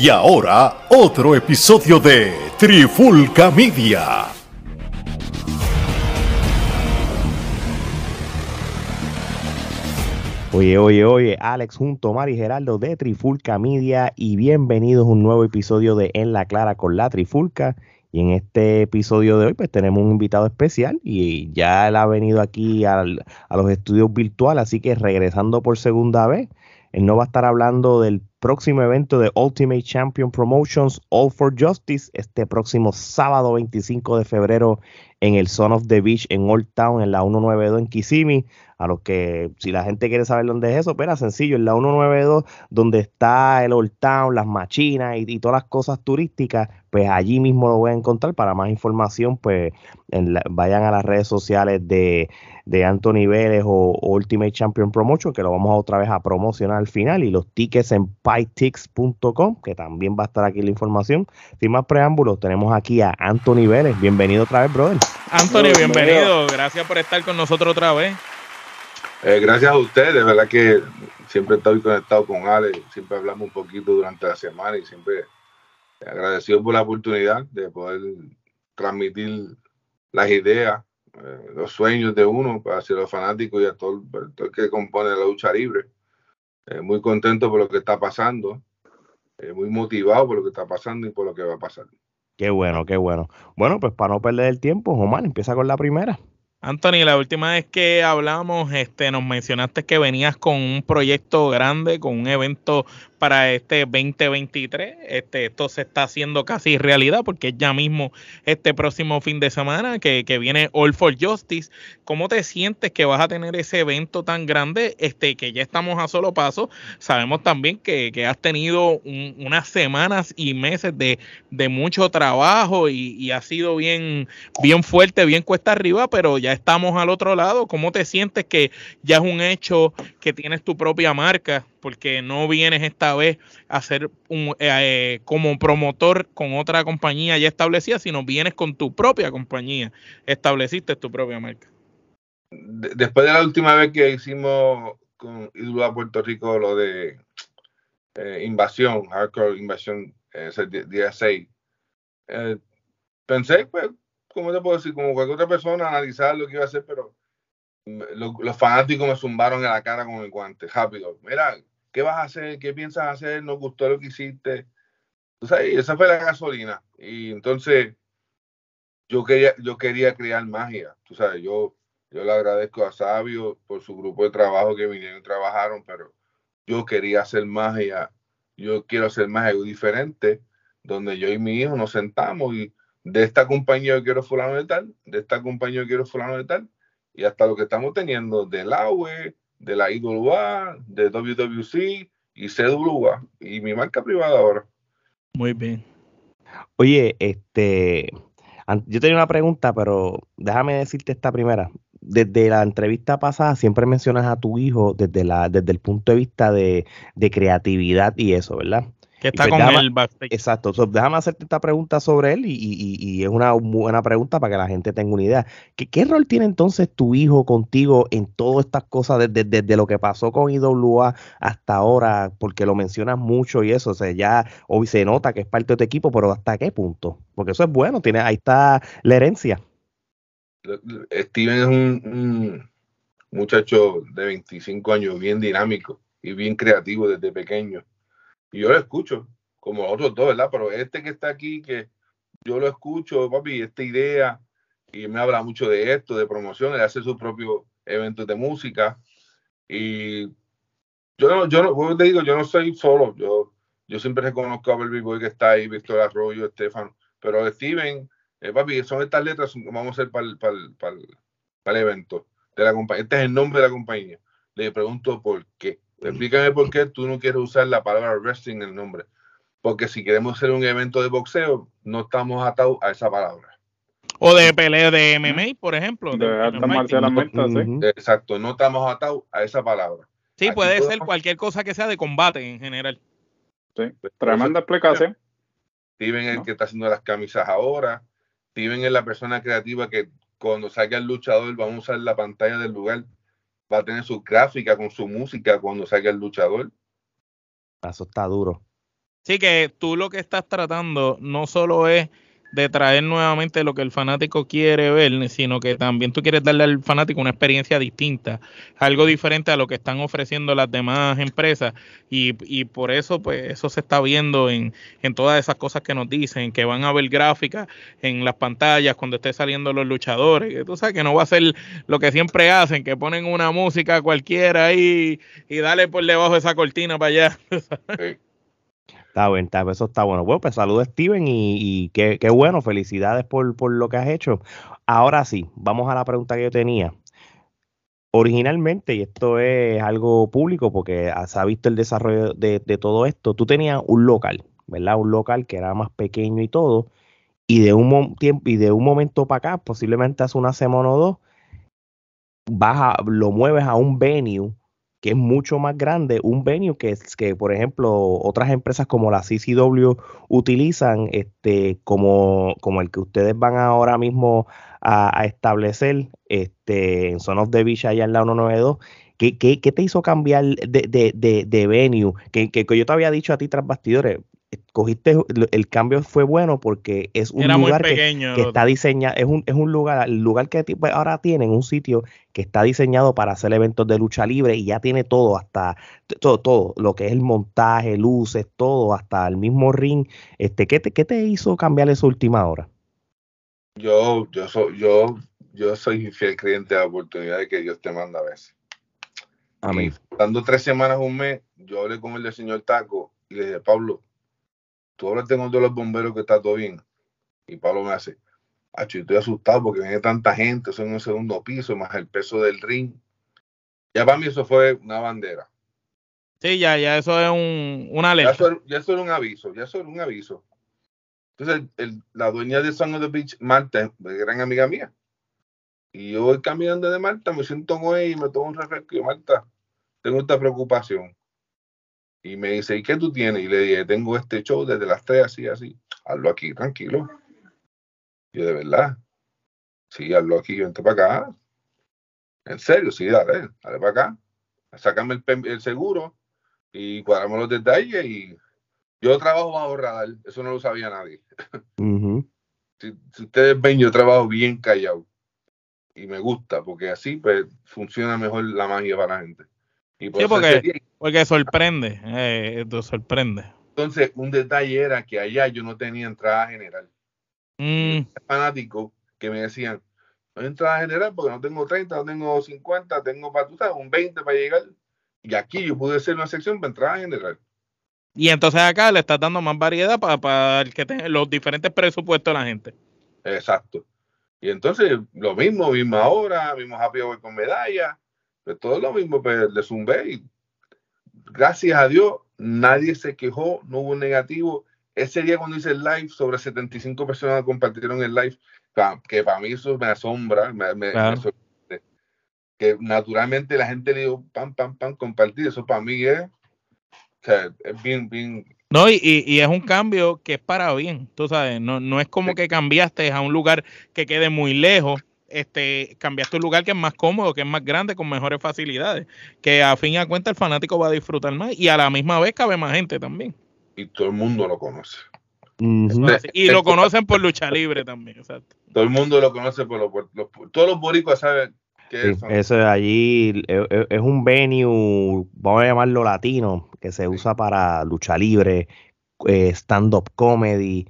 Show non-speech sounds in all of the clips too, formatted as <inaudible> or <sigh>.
Y ahora, otro episodio de Trifulca Media. Oye, oye, oye, Alex junto a Mari Geraldo de Trifulca Media y bienvenidos a un nuevo episodio de En la Clara con la Trifulca. Y en este episodio de hoy pues tenemos un invitado especial y ya él ha venido aquí a los estudios virtuales, así que regresando por segunda vez, él no va a estar hablando del próximo evento de Ultimate Champion Promotions All for Justice este próximo sábado 25 de febrero en el Son of the Beach en Old Town en la 192 en Kissimmee a los que, si la gente quiere saber dónde es eso, espera, sencillo, en la 192, donde está el Old Town, las machinas y, todas las cosas turísticas, pues allí mismo lo voy a encontrar. Para más información, pues vayan a las redes sociales de, de Anthony Vélez o, Ultimate Champion Promotion, que lo vamos a otra vez a promocionar al final, y los tickets en pytix.com, que también va a estar aquí la información. Sin más preámbulos, tenemos aquí a Anthony Vélez. Bienvenido otra vez, brother. Anthony, bienvenido. Gracias por estar con nosotros otra vez. Eh, gracias a ustedes, de verdad que siempre estoy conectado con Ale, siempre hablamos un poquito durante la semana y siempre agradecido por la oportunidad de poder transmitir las ideas, eh, los sueños de uno hacia los fanáticos y a todo, el que compone la lucha libre. Eh, muy contento por lo que está pasando, muy motivado por lo que está pasando y por lo que va a pasar. Qué bueno, qué bueno. Bueno, pues para no perder el tiempo, Omar, empieza con la primera. Anthony, la última vez que hablamos, este, nos mencionaste que venías con un proyecto grande, con un evento para este 2023. Este, esto se está haciendo casi realidad porque ya mismo este próximo fin de semana que, viene All for Justice. ¿Cómo te sientes que vas a tener ese evento tan grande? Este, que ya estamos a solo paso. Sabemos también que, has tenido unas semanas y meses de, mucho trabajo y, y, ha sido bien, bien fuerte, bien cuesta arriba, pero ya estamos al otro lado. ¿Cómo te sientes que ya es un hecho que tienes tu propia marca? Porque no vienes esta vez a ser un, eh, como promotor con otra compañía ya establecida, sino vienes con tu propia compañía, estableciste tu propia marca. Después de la última vez que hicimos con a Puerto Rico lo de eh, invasión, hardcore invasión, ese día 6, eh, pensé, pues, ¿cómo te puedo decir? Como cualquier otra persona, analizar lo que iba a hacer, pero los fanáticos me zumbaron en la cara con el guante, rápido. Mira, ¿qué vas a hacer? ¿Qué piensas hacer? ¿Nos gustó lo que hiciste? Entonces, esa fue la gasolina. Y entonces, yo quería, yo quería crear magia. Tú sabes, yo, yo le agradezco a Sabio por su grupo de trabajo que vinieron y trabajaron, pero yo quería hacer magia. Yo quiero hacer magia diferente, donde yo y mi hijo nos sentamos y de esta compañía quiero fulano de tal, de esta compañía quiero fulano de tal, y hasta lo que estamos teniendo del AWE, de la IWA, de WWC y CWA, y mi marca privada ahora. Muy bien. Oye, este, yo tenía una pregunta, pero déjame decirte esta primera. Desde la entrevista pasada siempre mencionas a tu hijo desde, la, desde el punto de vista de, de creatividad y eso, ¿verdad? Que está pues con él Exacto. déjame hacerte esta pregunta sobre él y, es una buena pregunta para que la gente tenga una idea. ¿Qué, ¿Qué, rol tiene entonces tu hijo contigo en todas estas cosas desde, lo que pasó con IWA hasta ahora? Porque lo mencionas mucho y eso, o sea, ya hoy se nota que es parte de tu equipo, pero ¿hasta qué punto? Porque eso es bueno, tiene, ahí está la herencia. Steven es un muchacho de 25 años, bien dinámico y bien creativo desde pequeño y yo lo escucho, como los otros dos, ¿verdad? Pero este que está aquí, que yo lo escucho, papi, esta idea, y me habla mucho de esto, de promoción, de hacer sus propios eventos de música. Y yo no, yo no, te digo, yo no soy solo, yo, yo siempre reconozco a Baby Boy que está ahí, Víctor Arroyo, Estefan, pero Steven, eh, papi, son estas letras vamos a hacer para el, para para el evento de la compañía. Este es el nombre de la compañía. Le pregunto por qué. Explícame por qué tú no quieres usar la palabra wrestling en el nombre. Porque si queremos hacer un evento de boxeo, no estamos atados a esa palabra. O de pelea de MMA, por ejemplo. Exacto, no estamos atados a esa palabra. Sí, puede ser cualquier cosa que sea de combate en general. Sí, tremenda explicación. Steven es el que está haciendo las camisas ahora. Steven es la persona creativa que cuando salga el luchador vamos a usar la pantalla del lugar va a tener su gráfica con su música cuando salga el luchador. Eso está duro. Sí, que tú lo que estás tratando no solo es de traer nuevamente lo que el fanático quiere ver, sino que también tú quieres darle al fanático una experiencia distinta, algo diferente a lo que están ofreciendo las demás empresas. Y, y por eso pues eso se está viendo en, en todas esas cosas que nos dicen, que van a ver gráficas en las pantallas cuando esté saliendo los luchadores, que tú sabes que no va a ser lo que siempre hacen, que ponen una música cualquiera ahí y dale por debajo de esa cortina para allá. <laughs> Está bien, eso está bueno. Bueno, pues saludos Steven y, qué, bueno, felicidades por, por, lo que has hecho. Ahora sí, vamos a la pregunta que yo tenía. Originalmente, y esto es algo público porque se ha visto el desarrollo de, todo esto, tú tenías un local, ¿verdad? Un local que era más pequeño y todo, y de un tiempo y de un momento para acá, posiblemente hace una semana o dos, vas lo mueves a un venue que es mucho más grande, un venue que, que por ejemplo, otras empresas como la CCW utilizan este, como, como el que ustedes van ahora mismo a, establecer este, en Son of the Beach allá en la 192. ¿Qué, qué, qué te hizo cambiar de, de, de, de venue? Que, que, yo te había dicho a ti tras bastidores, cogiste el cambio fue bueno porque es un lugar que, está diseñado es un, es un lugar el lugar que pues, ahora tienen un sitio que está diseñado para hacer eventos de lucha libre y ya tiene todo hasta todo todo lo que es el montaje luces todo hasta el mismo ring. Este qué te, qué te hizo cambiar esa última hora yo yo soy yo yo soy fiel creyente de la oportunidad de que Dios te manda a veces. Amén. dando tres semanas un mes yo hablé con el del señor Taco y le dije Pablo tú hablas con todos los bomberos que está todo bien. Y Pablo me hace, yo estoy asustado porque viene tanta gente, son en un segundo piso, más el peso del ring. Ya para mí eso fue una bandera. Sí, ya, ya eso es un, una alerta. Ya eso, era un aviso, ya eso era un aviso. Entonces, el, la dueña de of the Beach, Marta, es gran amiga mía. Y yo voy caminando de Marta, me siento con ella y me tomo un refresco. Y Marta, tengo esta preocupación. Y me dice, ¿y qué tú tienes? Y le dije, tengo este show desde las 3, así, así. Hazlo aquí, tranquilo. Yo, de verdad. Sí, hazlo aquí, vente para acá. En serio, sí, dale, dale para acá. Sácame el, seguro y cuadramos los detalles y yo trabajo bajo radar, eso no lo sabía nadie. si, ustedes ven, yo trabajo bien callado y me gusta porque así pues, funciona mejor la magia para la gente. Y sí, porque, porque sorprende, eh, sorprende. Entonces, un detalle era que allá yo no tenía entrada general. Mm. Fanáticos que me decían, no hay entrada general porque no tengo 30, no tengo 50, tengo para, tú sabes, un 20 para llegar. Y aquí yo pude hacer una sección para entrada general. Y entonces acá le estás dando más variedad para, para que tenga los diferentes presupuestos de la gente. Exacto. Y entonces, lo mismo, misma hora, mismo happy hour con medalla, pues todo lo mismo, pues le zumbé y gracias a Dios nadie se quejó, no hubo negativo. Ese día cuando hice el live, sobre 75 personas compartieron el live, que para mí eso me asombra, me, que naturalmente la gente le dio pam, pam, pam, compartir, eso para mí es, es bien, bien, no, y, y, es un cambio que es para bien, tú sabes, no, no es como que cambiaste a un lugar que quede muy lejos, este, cambiaste un lugar que es más cómodo, que es más grande, con mejores facilidades, que a fin y a cuenta el fanático va a disfrutar más y a la misma vez cabe más gente también. Y todo el mundo lo conoce. Y lo conocen por lucha libre también, exacto. Todo el mundo lo conoce por los, todos los boricuas saben que eso allí es, un venue, vamos a llamarlo latino, que se usa para lucha libre, eh, stand-up comedy,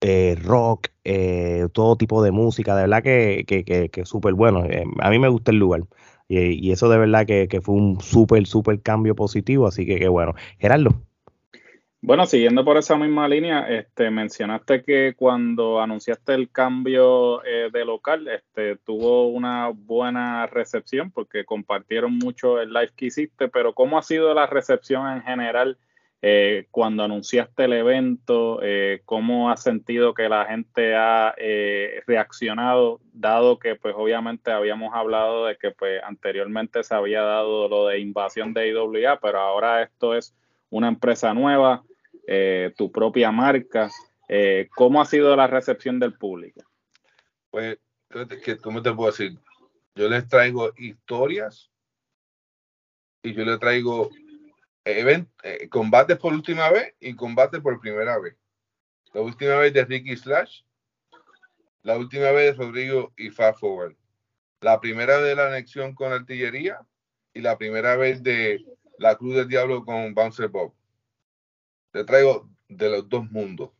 eh, rock, eh, todo tipo de música, de verdad que, que, que, súper bueno. Eh, a mí me gusta el lugar. Y, eso de verdad que, fue un súper, súper cambio positivo, así que, qué bueno. Gerardo. Bueno, siguiendo por esa misma línea, este, mencionaste que cuando anunciaste el cambio de local, este, tuvo una buena recepción porque compartieron mucho el live que hiciste, pero ¿cómo ha sido la recepción en general eh, cuando anunciaste el evento, eh, cómo has sentido que la gente ha eh, reaccionado, dado que pues obviamente habíamos hablado de que pues anteriormente se había dado lo de invasión de IWA, pero ahora esto es una empresa nueva, tu propia marca. ¿Cómo ha sido la recepción del público? Pues, ¿cómo te puedo decir? Yo les traigo historias y yo les traigo event, eh, combate por última vez y combate por primera vez. La última vez de Ricky Slash, la última vez de Rodrigo y Fast Forward. La primera de la anexión con artillería y la primera vez de la Cruz del Diablo con Bouncer Bob. Te traigo de los dos mundos.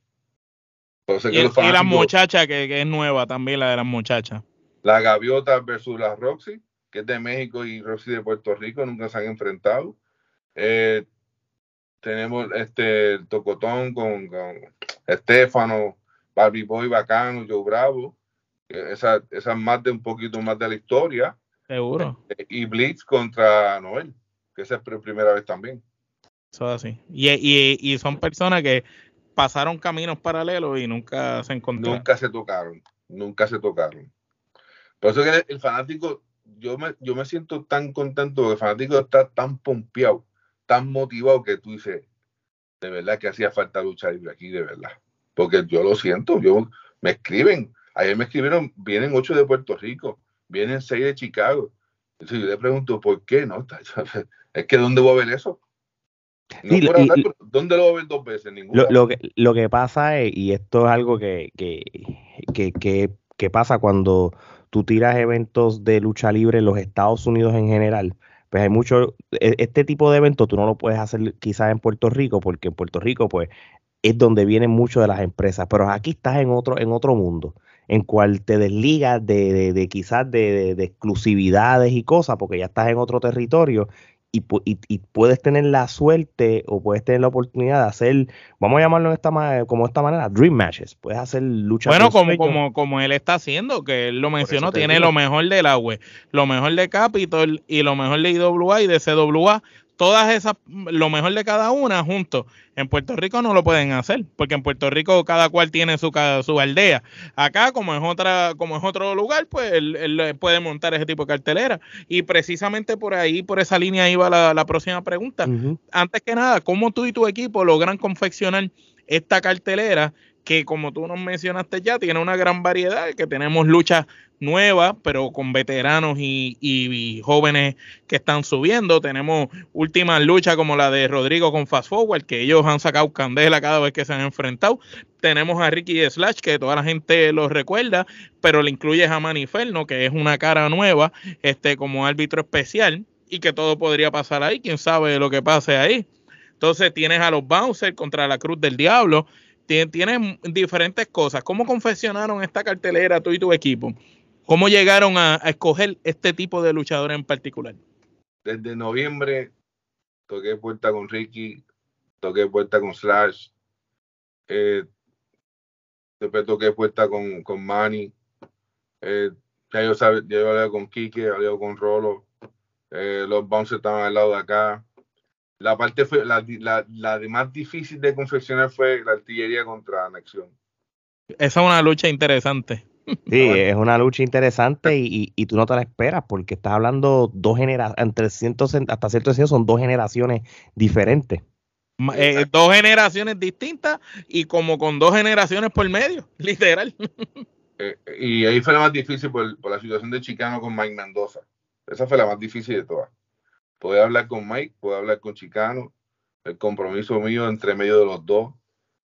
Y, la muchacha que, es nueva también, la de las muchachas. La Gaviota versus la Roxy, que es de México y Roxy de Puerto Rico, nunca se han enfrentado. Eh, tenemos este el Tocotón con, con Estefano, Barbie Boy Bacano, Joe Bravo. Esa, esa más de un poquito más de la historia. Seguro. Eh, y Blitz contra Noel, que esa es la primera vez también. Eso así. Y, y, y son personas que pasaron caminos paralelos y nunca se encontraron. Nunca se tocaron, nunca se tocaron. Por eso que el fanático, yo me, yo me siento tan contento porque el fanático está tan pompeado, tan motivado que tú dices, de verdad que hacía falta luchar libre aquí, de verdad. Porque yo lo siento, yo me escriben, ayer me escribieron, vienen ocho de Puerto Rico, vienen seis de Chicago. Entonces yo le pregunto, ¿por qué? No, <laughs> es que ¿dónde voy a ver eso? ¿Dónde lo voy a ver dos veces? Lo, que, lo que pasa es, y esto es algo que, que, que, que, pasa cuando tú tiras eventos de lucha libre en los Estados Unidos en general, pues hay mucho, e, este tipo de eventos tú no lo puedes hacer quizás en Puerto Rico, porque en Puerto Rico pues es donde vienen muchas de las empresas, pero aquí estás en otro, en otro mundo, en cual te desligas de, de, de quizás de, de, exclusividades y cosas, porque ya estás en otro territorio y, y, puedes tener la suerte o puedes tener la oportunidad de hacer, vamos a llamarlo de esta como esta manera, dream matches. Puedes hacer luchas. Bueno, como, como, como él está haciendo, que él lo mencionó, tiene lo mejor de la web, lo mejor de Capitol y lo mejor de IWA y de CWA todas esas, lo mejor de cada una juntos. En Puerto Rico no lo pueden hacer, porque en Puerto Rico cada cual tiene su, su aldea. Acá, como es otra, como es otro lugar, pues él, puede montar ese tipo de cartelera. Y precisamente por ahí, por esa línea iba la, la próxima pregunta. Antes que nada, ¿cómo tú y tu equipo logran confeccionar esta cartelera que como tú nos mencionaste ya, tiene una gran variedad, que tenemos luchas nuevas, pero con veteranos y, jóvenes que están subiendo. Tenemos últimas luchas como la de Rodrigo con Fast Forward, que ellos han sacado candela cada vez que se han enfrentado. Tenemos a Ricky Slash, que toda la gente lo recuerda, pero le incluye a Maniferno, que es una cara nueva, este, como árbitro especial, y que todo podría pasar ahí, quién sabe lo que pase ahí. Entonces tienes a los Bouncers contra la Cruz del Diablo, tienen diferentes cosas. ¿Cómo confeccionaron esta cartelera tú y tu equipo? ¿Cómo llegaron a, escoger este tipo de luchador en particular? Desde noviembre toqué puerta con Ricky, toqué puerta con Slash, eh, después toqué puerta con, con Manny, eh, ya yo, sabe, yo hablé con Kike, hablé con Rolo, eh, los bouncers estaban al lado de acá, la parte fue, la, la, más difícil de confeccionar fue la artillería contra Anexión. Esa es una lucha interesante. <laughs> Sí, es una lucha interesante y, y, tú no te la esperas porque estás hablando dos generaciones, entre cientos, hasta cierto sentido son dos generaciones diferentes. Eh, dos generaciones distintas y como con dos generaciones por medio, <laughs> literal. Eh, y ahí fue la más difícil por, por la situación de Chicano con Mike Mendoza. Esa fue la más difícil de todas. Puede hablar con Mike, puede hablar con Chicano, el compromiso mío entre medio de los dos,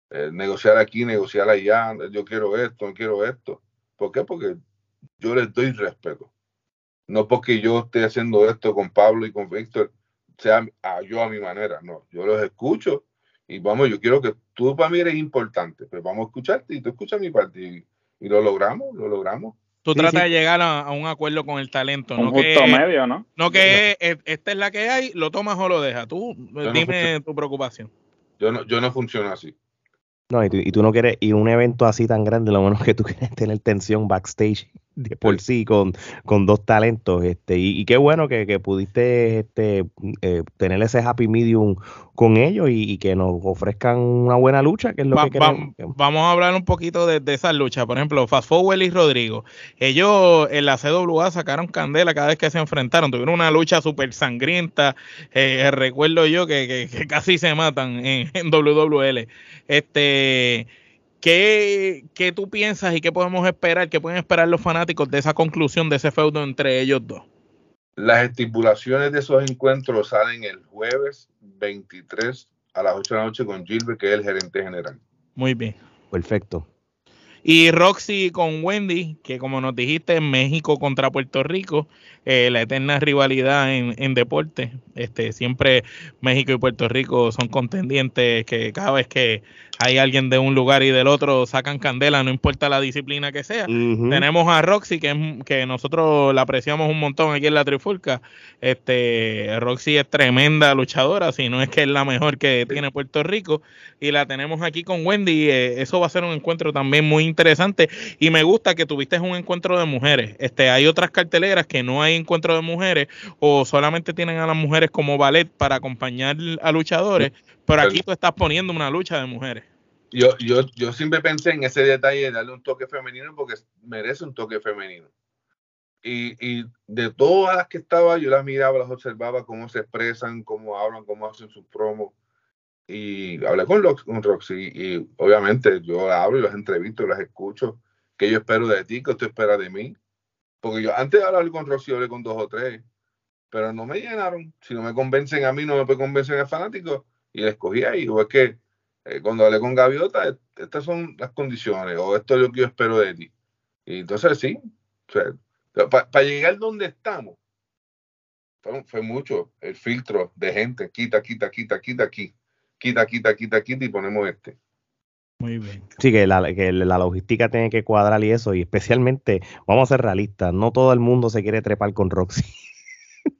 eh, negociar aquí, negociar allá, yo quiero esto, no quiero esto. ¿Por qué? Porque yo les doy respeto. No porque yo esté haciendo esto con Pablo y con Víctor, sea a, yo a mi manera, no, yo los escucho y vamos, yo quiero que tú para mí eres importante, pues vamos a escucharte y tú escuchas mi parte y, y lo logramos, lo logramos. Tú tratas de llegar a, un acuerdo con el talento. Un no justo que, medio, ¿no? No que esta es la que hay, lo tomas o lo dejas. Tú dime tu preocupación. Yo no, yo no funciono así. No, y tú, y tú, no quieres, y un evento así tan grande, lo menos que tú quieres tener tensión backstage de por sí con, con dos talentos. Este, y, qué bueno que, que pudiste este, eh, tener ese happy medium con ellos y, que nos ofrezcan una buena lucha, que es lo que queremos. vamos a hablar un poquito de, de esa lucha. Por ejemplo, Fast Forward y Rodrigo. Ellos en la CWA sacaron candela cada vez que se enfrentaron. Tuvieron una lucha súper sangrienta. Eh, recuerdo yo que, que, casi se matan en, en WWL. Este ¿Qué, ¿Qué, tú piensas y qué podemos esperar, qué pueden esperar los fanáticos de esa conclusión de ese feudo entre ellos dos? Las estipulaciones de esos encuentros salen el jueves 23 a las 8 de la noche con Gilbert, que es el gerente general. Muy bien. Perfecto. Y Roxy con Wendy, que como nos dijiste, México contra Puerto Rico, eh, la eterna rivalidad en, en, deporte. Este, siempre México y Puerto Rico son contendientes que cada vez que hay alguien de un lugar y del otro sacan candela, no importa la disciplina que sea. Tenemos a Roxy, que, es- que nosotros la apreciamos un montón aquí en la Trifulca. Este, Roxy es tremenda luchadora, si no es que es la mejor que tiene Puerto Rico. Y la tenemos aquí con Wendy. eh, eso va a ser un encuentro también muy interesante. Y me gusta que tuviste un encuentro de mujeres. Este, hay otras carteleras que no hay encuentro de mujeres o solamente tienen a las mujeres como ballet para acompañar a luchadores. Pero aquí tú estás poniendo una lucha de mujeres. Yo, yo, yo siempre pensé en ese detalle de darle un toque femenino porque merece un toque femenino. Y, y de todas las que estaba, yo las miraba, las observaba, cómo se expresan, cómo hablan, cómo hacen sus promos. Y hablé con, con Roxy y obviamente yo hablo y las entrevisto, las escucho. ¿Qué yo espero de ti? ¿Qué tú esperas de mí? Porque yo antes de hablar con Roxy, hablé con dos o tres, pero no me llenaron. Si no me convencen a mí, no me puede convencer al fanático. Y la escogí ahí. O es que eh, cuando hablé con Gaviota, est- estas son las condiciones, o esto es lo que yo espero de ti. Y entonces sí, para llegar donde estamos, fue, fue mucho el filtro de gente, quita, quita, quita, quita aquí, quita, quita, quita, quita y ponemos este. Muy bien. Sí, que la, que la logística tiene que cuadrar y eso, y especialmente, vamos a ser realistas, no todo el mundo se quiere trepar con Roxy.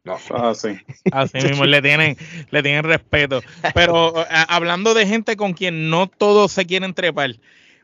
No, <laughs> Ah, sí. Así mismo le tienen, le tienen respeto. Pero a- <laughs> hablando de gente con quien no todos se quieren trepar,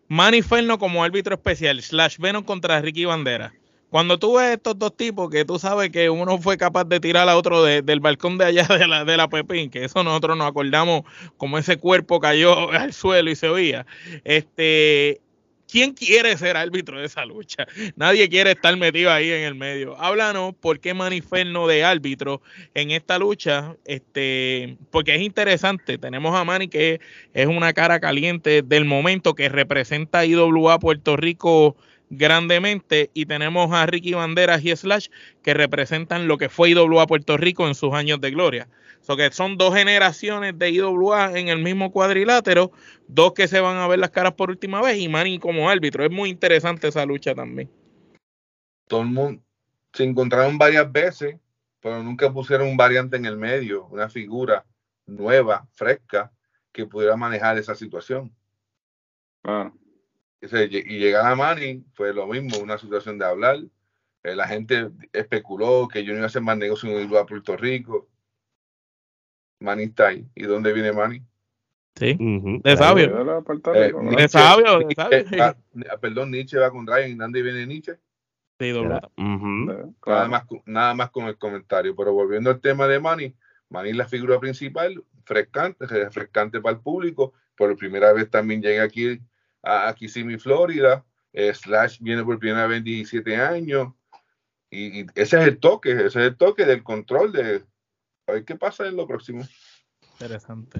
Manny Ferno como árbitro especial, slash Venom contra Ricky Bandera. Cuando tú ves estos dos tipos que tú sabes que uno fue capaz de tirar a otro de- del balcón de allá <laughs> de la, de la Pepín, que eso nosotros nos acordamos como ese cuerpo cayó <laughs> al suelo y se oía. Este, ¿quién quiere ser árbitro de esa lucha? Nadie quiere estar metido ahí en el medio. Háblanos por qué Manny Ferno de árbitro en esta lucha, este, porque es interesante. Tenemos a Manny que es una cara caliente del momento que representa a IWA Puerto Rico grandemente y tenemos a Ricky Banderas y Slash que representan lo que fue IWA Puerto Rico en sus años de gloria. So que son dos generaciones de IWA en el mismo cuadrilátero, dos que se van a ver las caras por última vez y Manny como árbitro. Es muy interesante esa lucha también. todo el mundo se encontraron varias veces, pero nunca pusieron un variante en el medio, una figura nueva, fresca, que pudiera manejar esa situación. Claro. Y llegar a Manny fue lo mismo, una situación de hablar. Eh, la gente especuló que yo no iba a hacer más negocio en a Puerto Rico. Manny está ahí. ¿Y dónde viene Manny? Sí. De sabio. Eh, de sabio, de Nietzsche sabio. va- ah, perdón, Nietzsche va con Ryan. ¿Y dónde viene Nietzsche? Ujú. De- Nada, más, con- nada más con el comentario. Pero volviendo al tema de Manny, Manny es la figura principal, frescante, refrescante para el público. Por primera vez también llega aquí a, Kissimmee, Florida. Eh, Slash viene por primera vez en 17 años. Y, y ese es el toque, ese es el toque del control de a ver qué pasa en lo próximo. Interesante.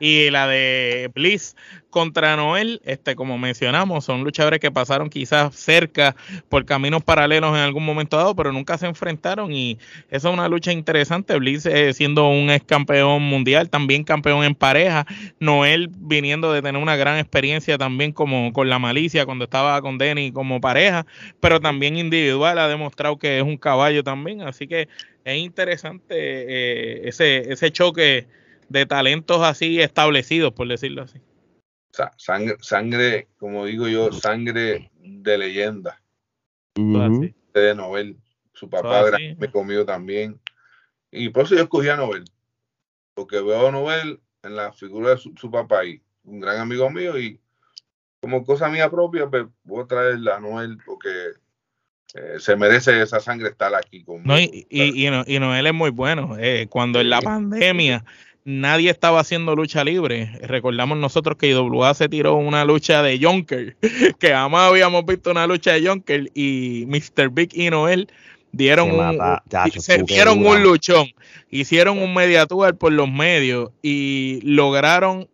Y la de Bliss contra Noel, este, como mencionamos, son luchadores que pasaron quizás cerca por caminos paralelos en algún momento dado, pero nunca se enfrentaron y esa es una lucha interesante. Bliss eh, siendo un ex campeón mundial, también campeón en pareja. Noel viniendo de tener una gran experiencia también como con la malicia cuando estaba con Denny como pareja, pero también individual ha demostrado que es un caballo también. Así que es interesante eh, ese, ese choque de talentos así establecidos, por decirlo así. Sa- sangre, sangre, como digo yo, sangre de leyenda, de Nobel. Su papá me comió también. Y por eso yo escogí a Nobel. Porque veo a Nobel en la figura de su, su papá y un gran amigo mío. Y como cosa mía propia, pues, voy a traer a Noel porque eh, se merece esa sangre estar aquí conmigo. No, y, y, y, no- y Noel es muy bueno. Eh, cuando en la Sí. pandemia nadie estaba haciendo lucha libre, recordamos nosotros que IWA se tiró una lucha de Jonker, <laughs> que jamás habíamos visto una lucha de Jonker y Mr. Big y Noel dieron un, chacho, se dieron un luchón, hicieron un media tour por los medios y lograron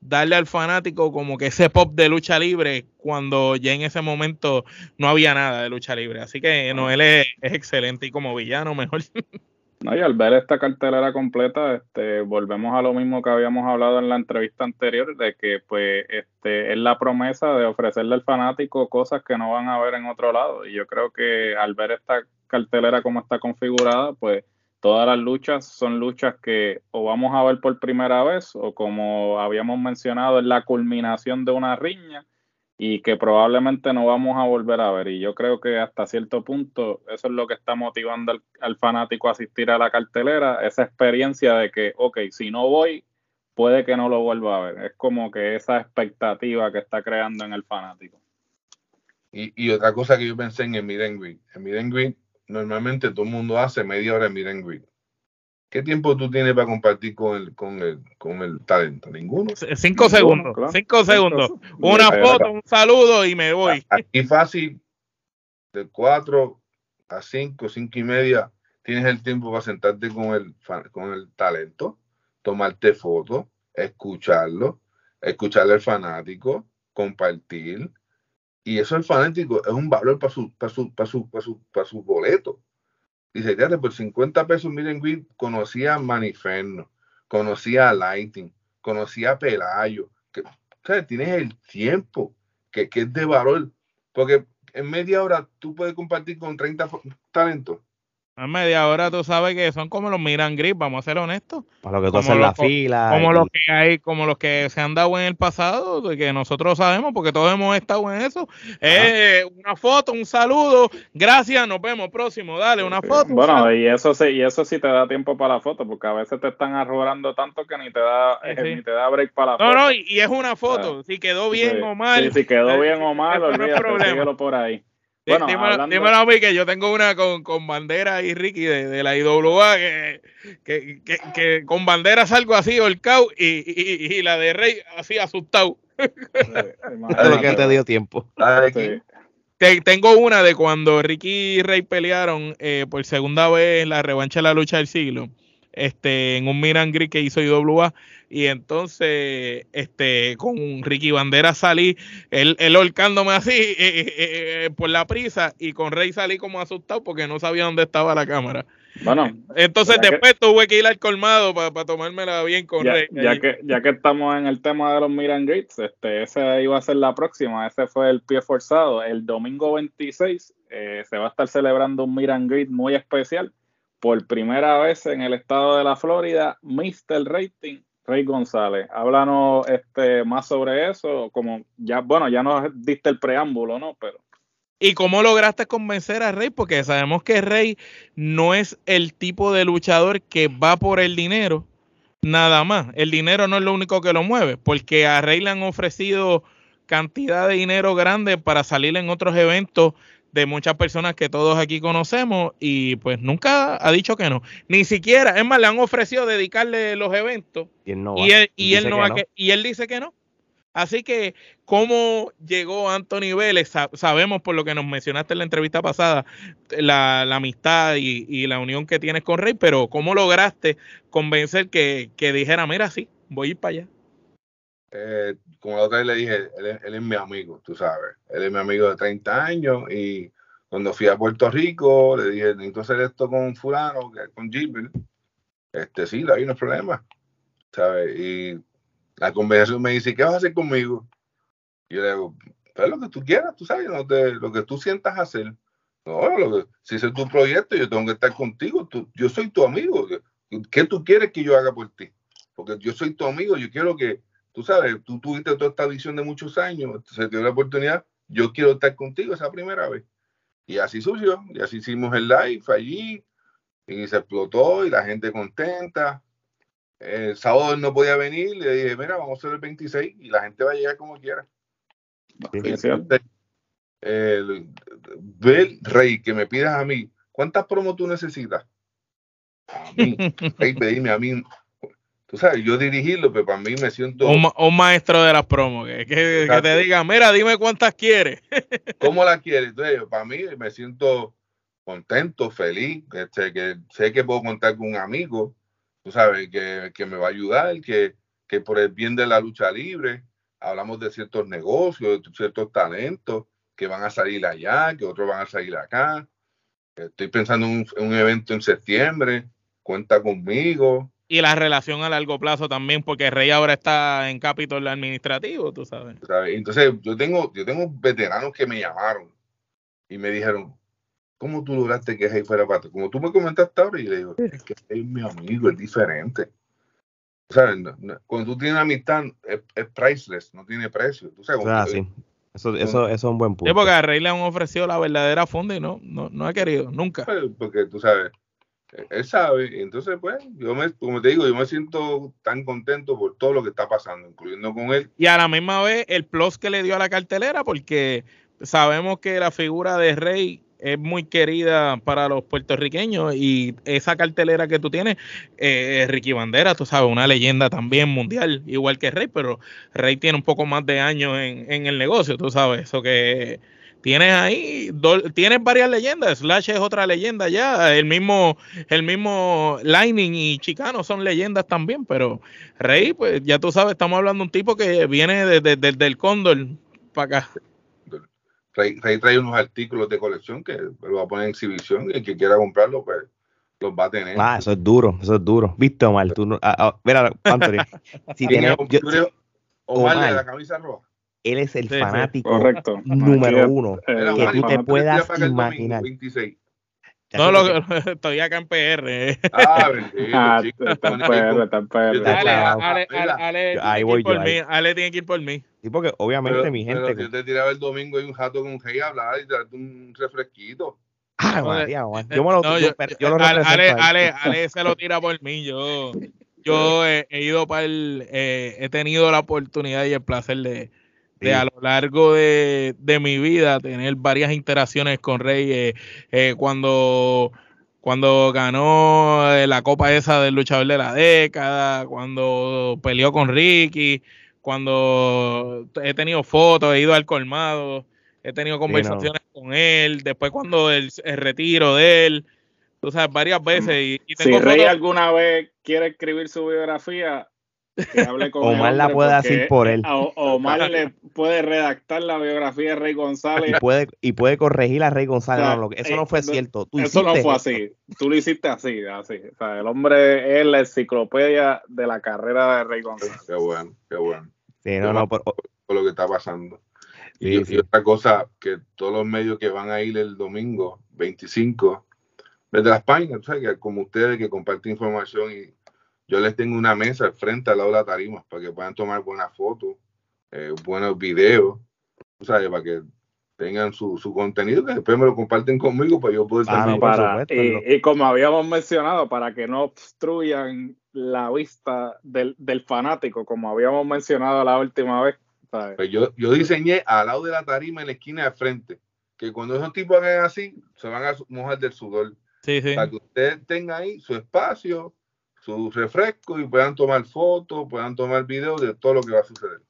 darle al fanático como que ese pop de lucha libre cuando ya en ese momento no había nada de lucha libre. Así que Noel es, es excelente y como villano mejor. <laughs> No, y al ver esta cartelera completa, este, volvemos a lo mismo que habíamos hablado en la entrevista anterior, de que pues este, es la promesa de ofrecerle al fanático cosas que no van a ver en otro lado. Y yo creo que al ver esta cartelera como está configurada, pues todas las luchas son luchas que o vamos a ver por primera vez o como habíamos mencionado, es la culminación de una riña y que probablemente no vamos a volver a ver. Y yo creo que hasta cierto punto eso es lo que está motivando al, fanático a asistir a la cartelera, esa experiencia de que, ok, si no voy, puede que no lo vuelva a ver. Es como que esa expectativa que está creando en el fanático. Y, otra cosa que yo pensé en el Miren En Miren normalmente todo el mundo hace media hora de Miren ¿Qué tiempo tú tienes para compartir con el, con el, con el talento? Ninguno. Cinco segundos. Cinco segundos. Una foto, un saludo y me voy. Aquí fácil, de cuatro a cinco, cinco y media, tienes el tiempo para sentarte con el, con el talento, tomarte fotos, escucharlo, escucharle al fanático, compartir. Y eso el fanático es un valor para su, para su, para su, para su, para su boleto. Dice, fíjate, por 50 pesos Miren Green conocía a Maniferno, conocía a Lighting, conocía a Pelayo. Que, sea, tienes el tiempo que, que es de valor. Porque en media hora tú puedes compartir con 30 talentos. A media hora tú sabes que son como los Miran Grip, vamos a ser honestos. Para lo que tú haces la fila. Como los que hay, como los que se han dado en el pasado, que nosotros sabemos, porque todos hemos estado en eso. Eh, una foto, un saludo, gracias, nos vemos próximo, dale, una foto. Bueno, y eso sí, y eso sí te da tiempo para la foto, porque a veces te están arrojando tanto que ni te da, eh, ni te da break para la foto. No, no, y, es una foto, si quedó bien o mal. si quedó bien o mal, olvídate, por ahí. Bueno, dímelo, a mí que yo tengo una con, con bandera y Ricky de, la IWA que, que, que, con bandera salgo así holcado y, y, y, la de Rey así asustado. <laughs> lo que te dio tiempo. tengo una de cuando Ricky y Rey pelearon eh, por segunda vez en la revancha de la lucha del siglo este, en un Miran Gris que hizo IWA. Y entonces, este, con Ricky Bandera salí, él, él holcándome así <laughs> eh, eh, eh, por la prisa, y con Rey salí como asustado porque no sabía dónde estaba la cámara. Bueno, entonces después tuve que ir al colmado para tomármela bien con ya, Rey. Ya que, ya que estamos en el tema de los Miran Gates, este, ese iba a ser la próxima, ese fue el pie forzado. El domingo 26 se va a estar celebrando un Miran Gate muy especial por primera vez en el estado de la Florida, Mr. Rating, Rey González. Háblanos este, más sobre eso, como ya, bueno, ya nos diste el preámbulo, ¿no? Pero. ¿Y cómo lograste convencer a Rey? Porque sabemos que Rey no es el tipo de luchador que va por el dinero, nada más. El dinero no es lo único que lo mueve, porque a Rey le han ofrecido cantidad de dinero grande para salir en otros eventos de muchas personas que todos aquí conocemos y pues nunca ha dicho que no. Ni siquiera, es más, le han ofrecido dedicarle los eventos y él, no y él, y él, no y él dice que no. Así que, ¿cómo llegó Anthony Vélez? sabemos por lo que nos mencionaste en la entrevista pasada, la, amistad y, la unión que tienes con Rey, pero ¿cómo lograste convencer que, que dijera, mira, sí, voy a ir para allá? Eh, como la otra vez le dije, él es, mi amigo, tú sabes. Él es mi amigo de 30 años y cuando fui a Puerto Rico le dije, necesito hacer esto con fulano, con Gilbert. Este, sí, hay unos problemas, ¿sabes? Y la conversación me dice, ¿qué vas a hacer conmigo? Y yo le digo, pues lo que tú quieras, tú sabes, lo que tú sientas hacer. No, lo que, si es tu proyecto, yo tengo que estar contigo. yo soy tu amigo. ¿Qué tú quieres que yo haga por ti? Porque yo soy tu amigo, yo quiero que, tú sabes, tú tuviste toda esta visión de muchos años, se te dio la oportunidad, yo quiero estar contigo esa primera vez. Y así surgió, y así hicimos el live allí, y se explotó, y la gente contenta. El sábado no podía venir, le dije, mira, vamos a hacer el 26, y la gente va a llegar como quiera. el, el, Rey, que me pidas a mí, ¿cuántas promos tú necesitas? A mí, <laughs> Rey, pedirme a mí tú sabes, yo dirigirlo, pero para mí me siento... Un, maestro de las promos, que, te diga, mira, dime cuántas quieres. <laughs> ¿Cómo las quieres? Entonces, para mí me siento contento, feliz, este, que sé que puedo contar con un amigo, tú sabes, que, me va a ayudar, que, que por el bien de la lucha libre, hablamos de ciertos negocios, de ciertos talentos que van a salir allá, que otros van a salir acá. Estoy pensando en un, evento en septiembre, cuenta conmigo. Y la relación a largo plazo también, porque Rey ahora está en Capitol administrativo, tú sabes. Entonces, yo tengo, yo tengo veteranos que me llamaron y me dijeron, ¿cómo tú lograste que Rey fuera parte? Como tú me comentaste ahora, y le digo, es que es mi amigo, es diferente. ¿Sabes? Cuando tú tienes amistad, es, priceless, no tiene precio. ¿Tú sabes? Ah, sí. Eso, eso, eso, es un buen punto. Sí, porque a Rey le han ofrecido la verdadera funda y no, no, no ha querido, nunca. Pues, porque tú sabes, él sabe, entonces, pues, yo me, como te digo, yo me siento tan contento por todo lo que está pasando, incluyendo con él. Y a la misma vez, el plus que le dio a la cartelera, porque sabemos que la figura de Rey es muy querida para los puertorriqueños y esa cartelera que tú tienes, eh, Ricky Bandera, tú sabes, una leyenda también mundial, igual que Rey, pero Rey tiene un poco más de años en, el negocio, tú sabes, eso que tienes ahí, tienes varias leyendas, Slash es otra leyenda ya, el mismo, el mismo Lightning y Chicano son leyendas también, pero Rey, pues ya tú sabes, estamos hablando de un tipo que viene desde de, el Cóndor para acá. Rey, trae unos artículos de colección que lo va a poner en exhibición y el que quiera comprarlo, pues los va a tener. Ah, eso es duro, eso es duro. ¿Viste, Omar? Tú no, ah, ah, mira, Anthony, <laughs> si tiene, Omar, de la camisa roja. Él es el fanático número uno que tú te puedas imaginar. 26. No, lo, <laughs> estoy acá en PR. Ah, bendito, ah, está en PR, está en PR. Ale, Ale, Ale, voy por mí. Ale tiene que ir por mí. Sí, porque obviamente mi gente. Pero yo te tiraba el domingo y un jato con un rey a hablar y darte un refresquito. Ah, María, yo me lo no, yo, yo, lo Ale, Ale, Ale, se lo tira por mí. Yo, yo he, he ido para el. Eh, he tenido la oportunidad y el placer de de a lo largo de, mi vida tener varias interacciones con Rey. Eh, cuando, cuando ganó eh, la copa esa del luchador de la década, cuando peleó con Ricky, cuando he tenido fotos, he ido al colmado, he tenido conversaciones con él, después cuando el, retiro de él, tú sabes, varias veces. Y, si Rey alguna vez quiere escribir su biografía, <laughs> Omar la puede decir por él. Omar le puede redactar la biografía de Rey González. Y puede, y puede corregir a Rey González. eso no fue eh, cierto. eso no fue así. Tú lo hiciste así, así. O sea, el hombre es la enciclopedia de la carrera de Rey González. Qué bueno, qué bueno. Sí, no, no, por, lo que está pasando. y, otra cosa, que todos los medios que van a ir el domingo 25, desde las páginas, como ustedes que comparten información y yo les tengo una mesa al frente al lado de la tarima para que puedan tomar buenas fotos, eh, buenos videos, ¿sabes? Para que tengan su, contenido, que después me lo comparten conmigo para yo poder ah, para, y, como habíamos mencionado, para que no obstruyan la vista del, fanático, como habíamos mencionado la última vez. Pues yo, yo diseñé al lado de la tarima en la esquina de frente, que cuando esos tipos hagan así, se van a mojar del sudor. Para que usted tenga ahí su espacio, su refresco y puedan tomar fotos, puedan tomar videos de todo lo que va a suceder.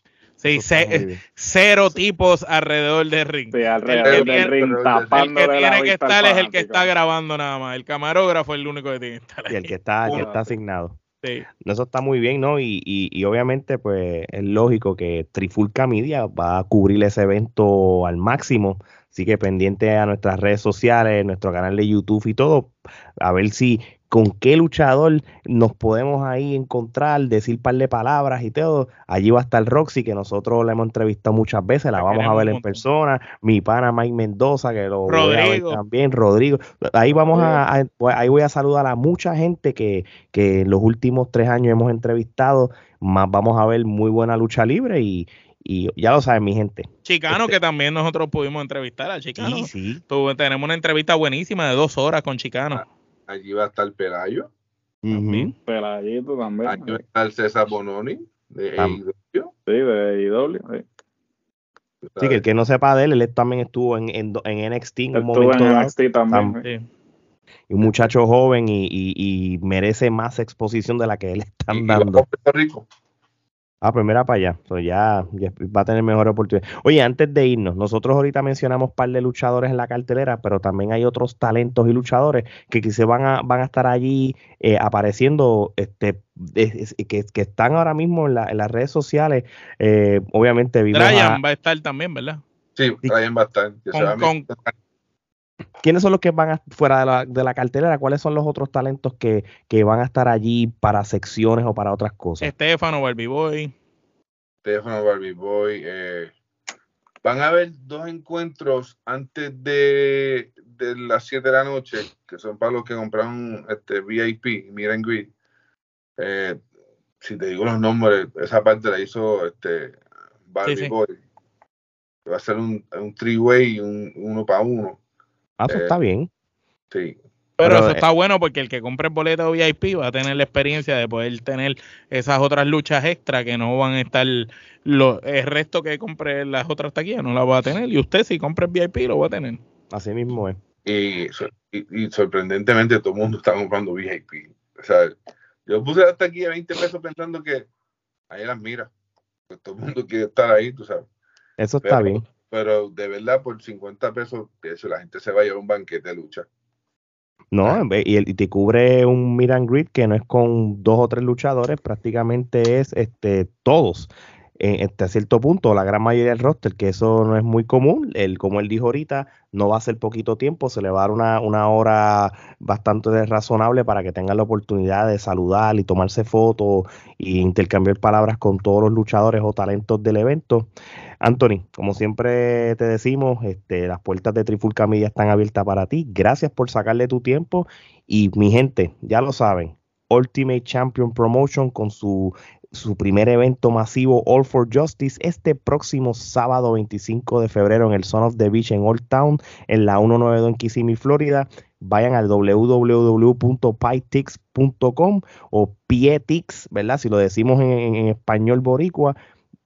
Sí, <laughs> cero tipos alrededor del ring. Sí, alrededor del ring, tapando El que tiene que estar es el que está grabando nada más. El camarógrafo es el único que tiene que estar. Y el que está, el que está asignado. Sí. Eso está muy bien, ¿no? Y, y, y, obviamente, pues es lógico que Trifulca Media va a cubrir ese evento al máximo. Así que pendiente a nuestras redes sociales, nuestro canal de YouTube y todo, a ver si con qué luchador nos podemos ahí encontrar, decir par de palabras y todo. Allí va a estar Roxy, que nosotros la hemos entrevistado muchas veces, la, vamos a ver en persona. Mi pana Mike Mendoza, que lo voy a ver también, Rodrigo. Ahí vamos a, ahí voy a saludar a mucha gente que, que en los últimos tres años hemos entrevistado. Más vamos a ver muy buena lucha libre y, y ya lo saben mi gente. Chicano, este que también nosotros pudimos entrevistar a Chicano. Sí, sí. tenemos una entrevista buenísima de dos horas con Chicano. Ah, allí va a estar Pelayo. Pelayito también. Allí va a estar César Bononi de AEW. Sí, de AEW. Sí. que el que no sepa de él, él también estuvo en, en, en NXT en un momento en NXT también. Y un muchacho joven y, y, y, merece más exposición de la que él están dando. Puerto Rico. Ah, pues mira para allá. ya, va a tener mejor oportunidad. Oye, antes de irnos, nosotros ahorita mencionamos un par de luchadores en la cartelera, pero también hay otros talentos y luchadores que quizás van a, van a estar allí eh, apareciendo, este, que, están ahora mismo en, las redes sociales. Eh, obviamente, Brian va a estar también, ¿verdad? Sí, Brian va a estar. ¿Quiénes son los que van a, fuera de la, de la, cartelera? ¿Cuáles son los otros talentos que, van a estar allí para secciones o para otras cosas? Estefano, Barbie Boy. Estefano, Barbie Boy. Eh, van a haber dos encuentros antes de, las 7 de la noche, que son para los que compraron este VIP, Miren Grid. Eh, si te digo los nombres, esa parte la hizo este Barbie Boy. Va a ser un, un three-way, un uno para uno. Ah, eso está bien. Sí. Pero, eso está bueno porque el que compre el boleto VIP va a tener la experiencia de poder tener esas otras luchas extra que no van a estar lo, el resto que compre las otras taquillas no las va a tener y usted si compra el VIP lo va a tener. Así mismo es. Y, y, sorprendentemente todo el mundo está comprando VIP. O sea, yo puse la taquilla 20 pesos pensando que ahí las mira. Pues todo el mundo quiere estar ahí, tú sabes. Eso está bien pero de verdad por 50 pesos, eso, la gente se va a llevar un banquete de lucha. No, ah. y, te cubre un Miran Grid que no es con dos o tres luchadores, prácticamente es este todos. En, hasta cierto punto, la gran mayoría del roster, que eso no es muy común. El, como él dijo ahorita, no va a ser poquito tiempo, se le va a dar una, una hora bastante razonable para que tengan la oportunidad de saludar y tomarse fotos e intercambiar palabras con todos los luchadores o talentos del evento. Anthony, como siempre te decimos, este, las puertas de Trifulca Media están abiertas para ti. Gracias por sacarle tu tiempo. Y mi gente, ya lo saben, Ultimate Champion Promotion con su, su primer evento masivo All for Justice este próximo sábado 25 de febrero en el Son of the Beach en Old Town en la 192 en Kissimmee, Florida. Vayan al www.pytix.com o Pietix, ¿verdad? Si lo decimos en español boricua,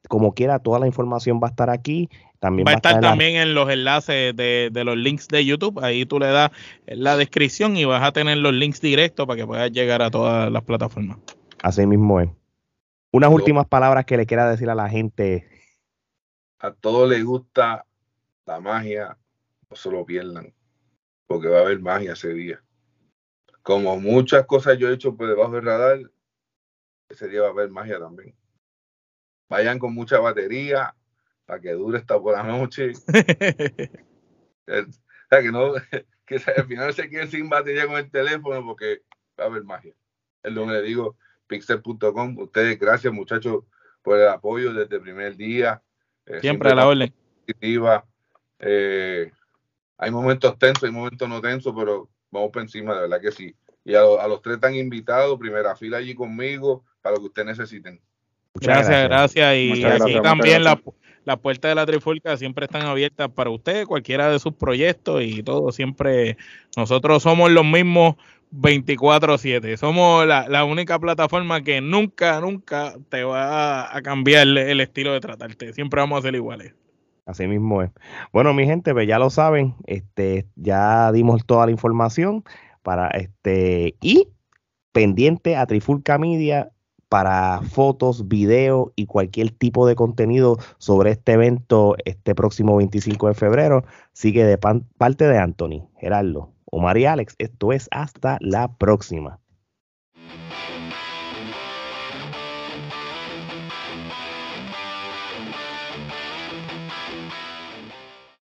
como quiera, toda la información va a estar aquí. También va, a estar, también en los enlaces de, los links de YouTube. Ahí tú le das la descripción y vas a tener los links directos para que puedas llegar a todas las plataformas. Así mismo es. Unas últimas palabras que le quiera decir a la gente. A todos les gusta la magia, no se lo pierdan, porque va a haber magia ese día. Como muchas cosas yo he hecho por debajo del radar, ese día va a haber magia también vayan con mucha batería para que dure hasta por la noche. <laughs> o sea, que no, <laughs> que al final se queden sin batería con el teléfono porque va a haber magia. Es lo que le digo, pixel.com. Ustedes, gracias muchachos por el apoyo desde el primer día. Eh, siempre, a la orden. Eh, hay momentos tensos, hay momentos no tensos, pero vamos por encima, de verdad que sí. Y a, a los tres están invitados, primera fila allí conmigo, para lo que ustedes necesiten gracias, gracias, Y aquí también las la puertas de la Trifulca siempre están abiertas para usted, cualquiera de sus proyectos y todo. Siempre nosotros somos los mismos 24-7. Somos la, única plataforma que nunca, nunca te va a cambiar el, estilo de tratarte. Siempre vamos a ser iguales. Así mismo es. Bueno, mi gente, pues ya lo saben, este, ya dimos toda la información para este y pendiente a Trifulca Media para fotos, video y cualquier tipo de contenido sobre este evento este próximo 25 de febrero. Sigue de parte de Anthony, Gerardo, Omar y Alex. Esto es hasta la próxima.